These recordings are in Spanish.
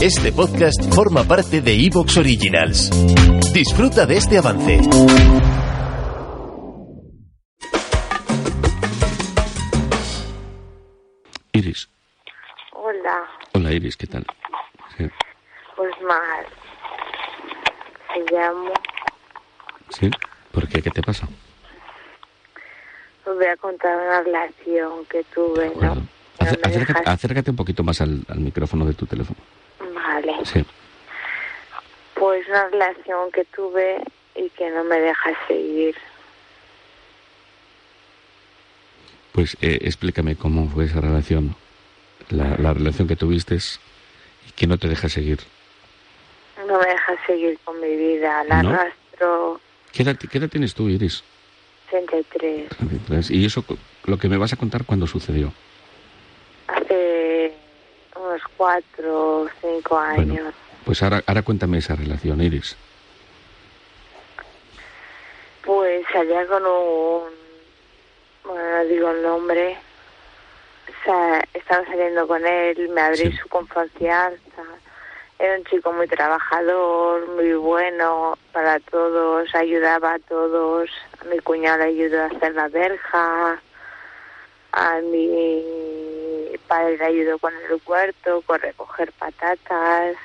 Este podcast forma parte de Evox Originals. Disfruta de este avance. Iris. Hola, Hola, Iris, ¿qué tal? Sí. pues mal. Me llamo. ¿Sí? ¿Por qué? ¿Qué te pasa? Os voy a contar una relación que tuve, ¿no? Acércate, acércate un poquito más al, al micrófono de tu teléfono. Vale. Sí. Pues una relación que tuve y que no me deja seguir. Pues eh, explícame cómo fue esa relación, la, la relación que tuviste y que no te deja seguir. No me deja seguir con mi vida. La ¿No? arrastro ¿Qué edad, qué edad tienes tú, Iris? 33. 33. Y eso, lo que me vas a contar, ¿cuándo sucedió? Unos cuatro o cinco años. Bueno, pues ahora, ahora cuéntame esa relación, Iris. Pues salía con un... Bueno, no digo el nombre. O sea, estaba saliendo con él, me abrí Sí. su confianza. Era un chico muy trabajador, muy bueno para todos, ayudaba a todos. A mi cuñado le ayudó a hacer la verja. A mi padre le ayudó con el huerto, con recoger patatas.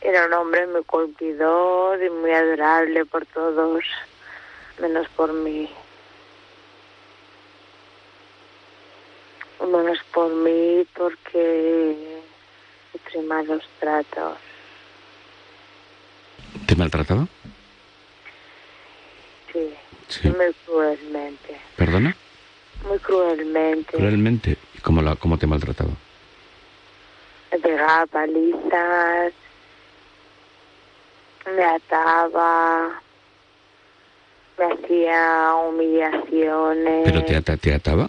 Era un hombre muy cumplidor y muy adorable por todos menos por mí. Menos por mí porque sufrí malos tratos. ¿Te maltrataba? Sí, Sí. muy cruelmente. ¿Perdona? Muy cruelmente. Cruelmente. ¿Y cómo, la, cómo te maltrataba? Me pegaba palizas, me ataba, me hacía humillaciones. ¿Pero te, ata- te ataba?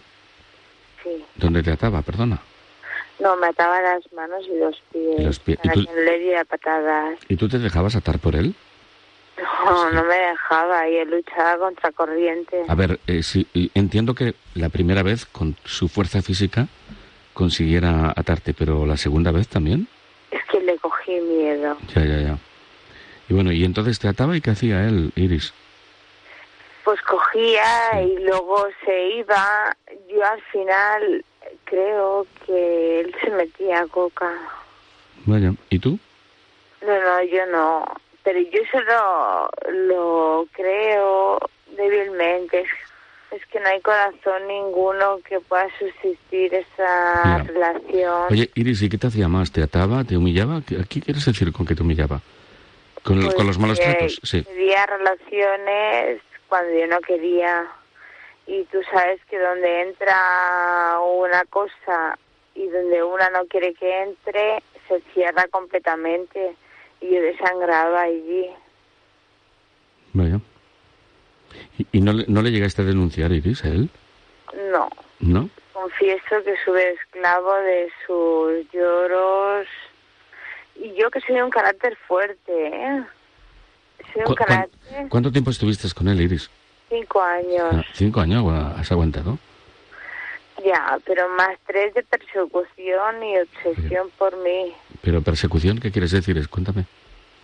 Sí. ¿Dónde te ataba? Perdona. No, me ataba las manos y los pies. Y los pies. ¿Y tú- le patadas. ¿Y tú te dejabas atar por él? No, no me dejaba y luchaba contra corriente. A ver, eh, y entiendo que la primera vez con su fuerza física consiguiera atarte, pero la segunda vez también. Es que le cogí miedo. Ya, ya, ya. Y bueno, y entonces te ataba y qué hacía él, Iris. Pues cogía y luego se iba. Yo al final creo que él se metía coca. Vaya. ¿Y tú? No, no, yo no. Pero yo solo lo creo débilmente. Es, que no hay corazón ninguno que pueda subsistir esa relación. Oye, Iris, ¿y qué te hacía más? ¿Te ataba? ¿Te humillaba? ¿Qué, qué quieres decir con que te humillaba? ¿Con, el- Pues con los malos que tratos? Sí. Pedía relaciones cuando yo no quería. Y tú sabes que donde entra una cosa y donde una no quiere que entre, se cierra completamente. Y yo desangraba allí. Vaya. ¿Y, y no, le- no le llegaste a denunciar, Iris, a él? No. ¿No? Confieso que sube esclavo de sus lloros. Y yo que soy un carácter fuerte, ¿eh? Soy un ¿Cu- cuán- carácter... ¿Cuánto tiempo estuviste con él, Iris? Cinco años. Ah, ¿Cinco años has aguantado? Ya, pero más tres de persecución y obsesión por mí. ¿Pero persecución? ¿Qué quieres decir? Es, cuéntame.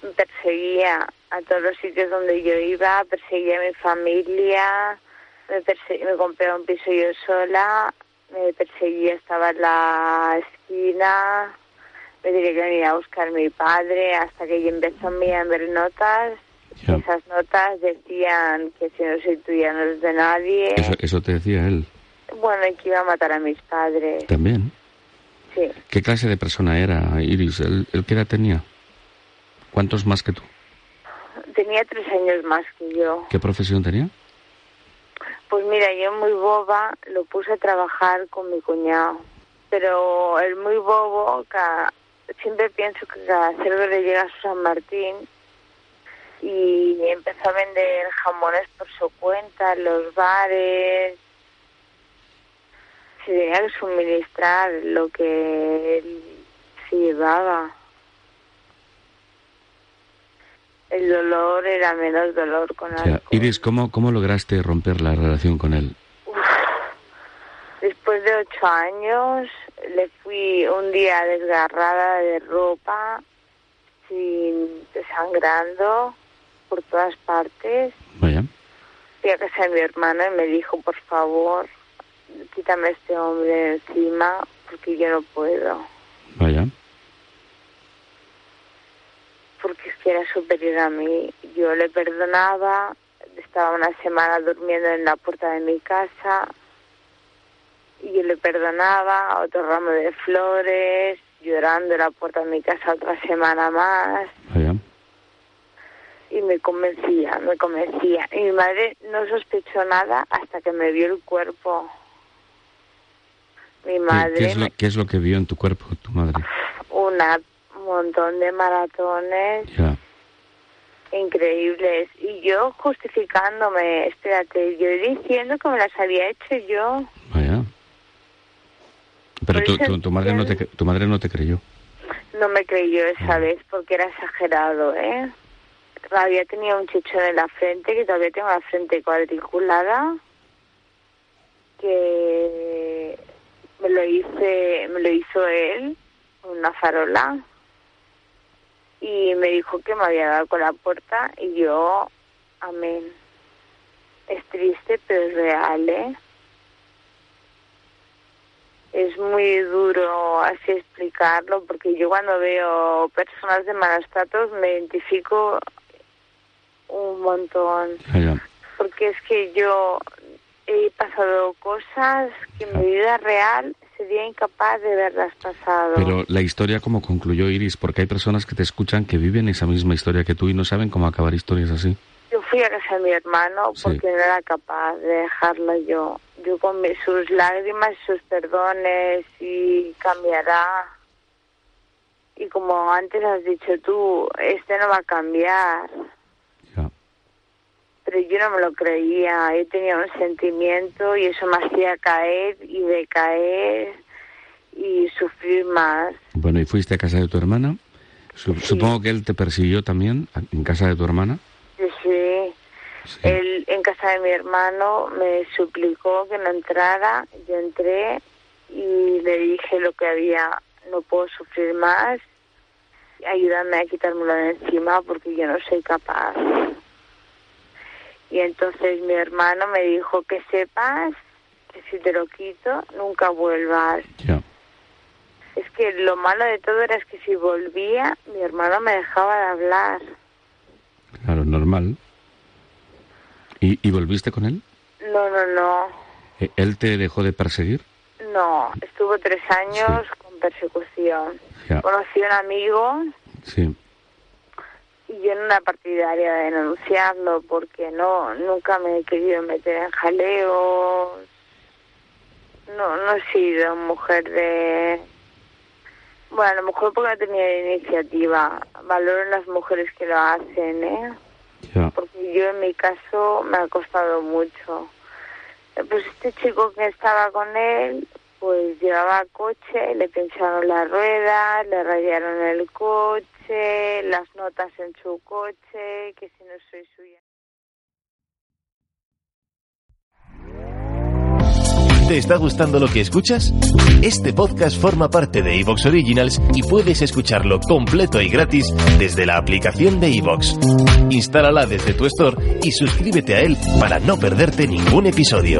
Me perseguía a todos los sitios donde yo iba, perseguía a mi familia, me, perse- me compré un piso yo sola, me perseguía, estaba en la esquina, me tenía que venir a buscar mi padre hasta que ella empezó a a ver notas. Ya. Esas notas decían que si no soy tuya no es de nadie. Eso, eso te decía él Bueno, y que iba a matar a mis padres. también. Sí. ¿Qué clase de persona era Iris? ¿Él, él qué edad tenía? ¿Cuántos más que tú? Tenía tres años más que yo. ¿Qué profesión tenía? Pues mira, yo muy boba lo puse a trabajar con mi cuñado. Pero el muy bobo ca- siempre pienso que cada cerdo le llega a San Martín y empezó a vender jamones por su cuenta en los bares. Que suministrar lo que él se llevaba. El dolor era menos dolor con O sea. Iris, ¿cómo, ¿cómo lograste romper la relación con él? Después de ocho años, le fui un día desgarrada de ropa, sin desangrando por todas partes. Vaya. Fui a casa de mi hermano y me dijo, por favor, quítame este hombre encima porque yo no puedo. Vaya. Porque es que era superior a mí. Yo le perdonaba, estaba una semana durmiendo en la puerta de mi casa y yo le perdonaba otro ramo de flores, llorando en la puerta de mi casa otra semana más. Vaya. y me convencía, me convencía. Y mi madre no sospechó nada hasta que me vio el cuerpo. Mi ¿Qué, madre, qué es lo, qué es lo que vio en tu cuerpo tu madre? una, un montón de maratones Ya. increíbles. Y yo justificándome, espérate, yo diciendo que me las había hecho yo. Vaya. Pero Por tu, tu, tu madre no te, tu madre no te creyó. No me creyó esa vez porque era exagerado, ¿eh? Había tenido un chichón en la frente, que todavía tengo la frente cuadriculada, que me lo hice, me lo hizo él, una farola, y me dijo que me había dado con la puerta, y yo, amén. Es triste, pero es real, ¿eh? es muy duro así explicarlo porque yo cuando veo personas de malos tratos me identifico un montón porque es que yo he pasado cosas que en mi vida real sería incapaz de haberlas pasado. Pero la historia, ¿cómo concluyó Iris? Porque hay personas que te escuchan que viven esa misma historia que tú y no saben cómo acabar historias así. Yo fui a casa de mi hermano Sí. porque no era capaz de dejarlo yo. Yo con mis- sus lágrimas, sus perdones y cambiará. Y como antes has dicho tú, este no va a cambiar. Pero yo no me lo creía. Yo tenía un sentimiento y eso me hacía caer y decaer y sufrir más. Bueno, ¿y fuiste a casa de tu hermana? Sí. Supongo que él te persiguió también en casa de tu hermana. Sí, sí. Sí. Él en casa de mi hermano me suplicó que no entrara, yo entré y le dije lo que había, no puedo sufrir más, ayúdame a quitármelo de encima porque yo no soy capaz. Y entonces mi hermano me dijo que sepas que si te lo quito nunca vuelvas. Ya. Es que lo malo de todo era es que si volvía mi hermano me dejaba de hablar. Claro, normal. ¿Y, y volviste con él? No, no, no. ¿E- ¿Él te dejó de perseguir? No, estuvo tres años con persecución. Ya. Conocí a un amigo Sí. Y yo no era partidaria de denunciarlo porque no, nunca me he querido meter en jaleos. No, no he sido mujer de... Bueno, a lo mejor porque no tenía iniciativa. Valoro las mujeres que lo hacen, ¿eh? Porque yo en mi caso me ha costado mucho. Pues este chico que estaba con él, pues llevaba coche, le pincharon la rueda, le rayaron el coche, las notas en su coche, que si no soy suya. ¿Te está gustando lo que escuchas? Este podcast forma parte de Evox Originals y puedes escucharlo completo y gratis desde la aplicación de Evox. Instálala desde tu store y suscríbete a él para no perderte ningún episodio.